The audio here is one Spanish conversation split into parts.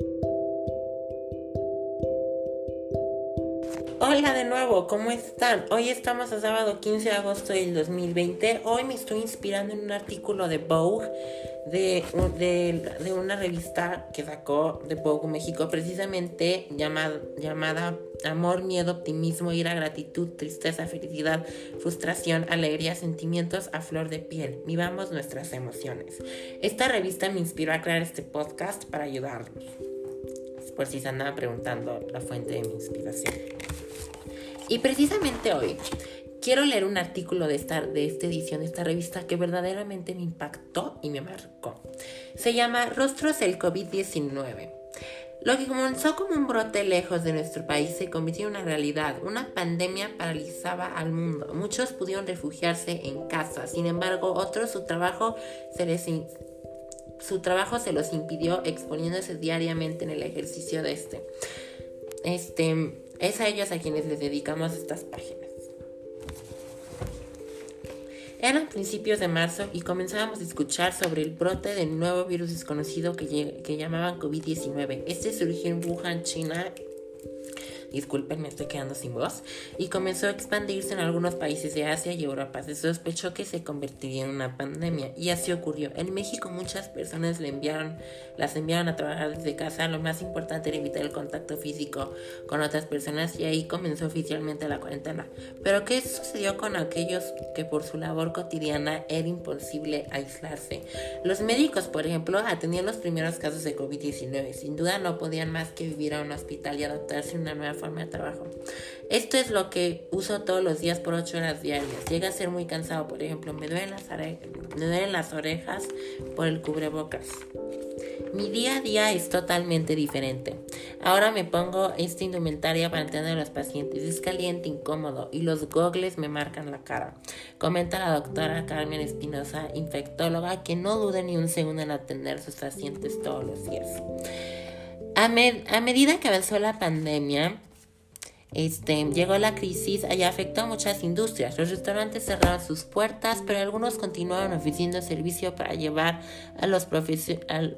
Thank you. Hola de nuevo, ¿cómo están? Hoy estamos a sábado 15 de agosto del 2020. Hoy me estoy inspirando en un artículo de Vogue, de, de, una revista que sacó de Vogue México, precisamente llamada, llamada Amor, Miedo, Optimismo, Ira, Gratitud, Tristeza, Felicidad, Frustración, Alegría, Sentimientos a flor de piel. Vivamos nuestras emociones. Esta revista me inspiró a crear este podcast para ayudarlos. Por si se andaban preguntando la fuente de mi inspiración. Y precisamente hoy quiero leer un artículo de esta, de esta edición de esta revista que verdaderamente me impactó y me marcó. Se llama Rostros del COVID-19. Lo que comenzó como un brote lejos de nuestro país se convirtió en una realidad. Una pandemia paralizaba al mundo. Muchos pudieron refugiarse en casa. Sin embargo, otros su trabajo se les su trabajo se los impidió exponiéndose diariamente en el ejercicio de este. Este, es a ellos a quienes les dedicamos estas páginas. Eran principios de marzo y comenzábamos a escuchar sobre el brote del nuevo virus desconocido que, que llamaban COVID-19. Este surgió en Wuhan, China disculpen, me estoy quedando sin voz, y comenzó a expandirse en algunos países de Asia y Europa. Se sospechó que se convertiría en una pandemia y así ocurrió. En México muchas personas le enviaron, las enviaron a trabajar desde casa. Lo más importante era evitar el contacto físico con otras personas y ahí comenzó oficialmente la cuarentena. Pero ¿qué sucedió con aquellos que por su labor cotidiana era imposible aislarse? Los médicos, por ejemplo, atendían los primeros casos de COVID-19. Sin duda no podían más que vivir a un hospital y adaptarse a una nueva forma de trabajo. Esto es lo que uso todos los días por 8 horas diarias. Llega a ser muy cansado, por ejemplo, me duelen las, me duelen las orejas por el cubrebocas. Mi día a día es totalmente diferente. Ahora me pongo esta indumentaria para atender a los pacientes. Es caliente, incómodo y los gogles me marcan la cara. Comenta la doctora Carmen Espinosa, infectóloga, que no duda ni un segundo en atender a sus pacientes todos los días. A medida que avanzó la pandemia, este, llegó la crisis y afectó a muchas industrias. Los restaurantes cerraron sus puertas, pero algunos continuaron ofreciendo servicio para llevar a los profesionales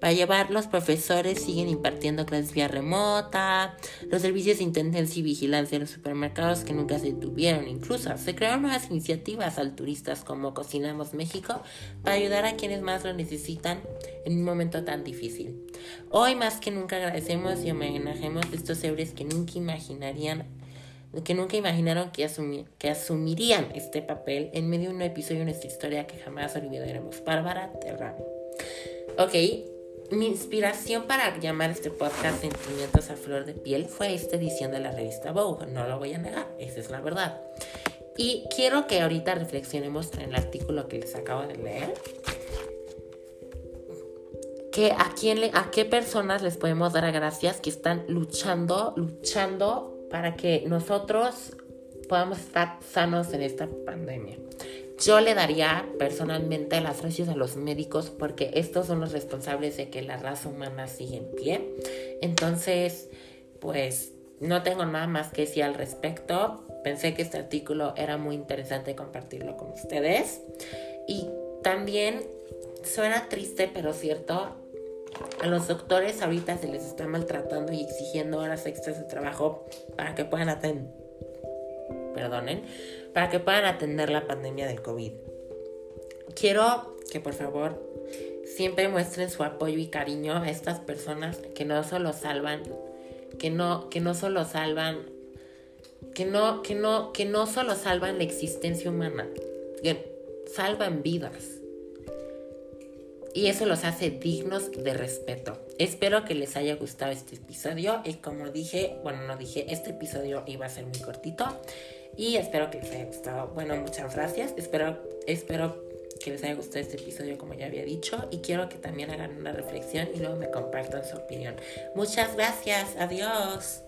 para llevar, los profesores siguen impartiendo clases vía remota, los servicios de intendencia y vigilancia en los supermercados que nunca se tuvieron. Incluso se crearon nuevas iniciativas altruistas como Cocinamos México para ayudar a quienes más lo necesitan en un momento tan difícil. Hoy más que nunca agradecemos y homenajemos a estos héroes que nunca imaginarían que nunca imaginaron que, que asumirían este papel en medio de un episodio de nuestra historia que jamás olvidaremos. Bárbara Terrano. Ok, mi inspiración para llamar este podcast Sentimientos a Flor de Piel fue esta edición de la revista Vogue, no lo voy a negar, esa es la verdad. Y quiero que ahorita reflexionemos en el artículo que les acabo de leer. Que a, quién le, a qué personas les podemos dar gracias que están luchando, luchando para que nosotros podamos estar sanos en esta pandemia. Yo le daría personalmente las gracias a los médicos porque estos son los responsables de que la raza humana siga en pie. Entonces, pues no tengo nada más que decir al respecto. Pensé que este artículo era muy interesante compartirlo con ustedes. Y también suena triste, pero cierto. A los doctores ahorita se les está maltratando y exigiendo horas extras de trabajo para que puedan atender perdonen, para que puedan atender la pandemia del COVID. Quiero que por favor siempre muestren su apoyo y cariño a estas personas que no solo salvan, que no, que no solo salvan, que no, que no, que no solo salvan la existencia humana, que salvan vidas. Y eso los hace dignos de respeto. Espero que les haya gustado este episodio. Y como dije, bueno, no dije, este episodio iba a ser muy cortito. Y espero que les haya gustado. Bueno, muchas gracias. Espero, espero que les haya gustado este episodio como ya había dicho. Y quiero que también hagan una reflexión y luego me compartan su opinión. Muchas gracias. Adiós.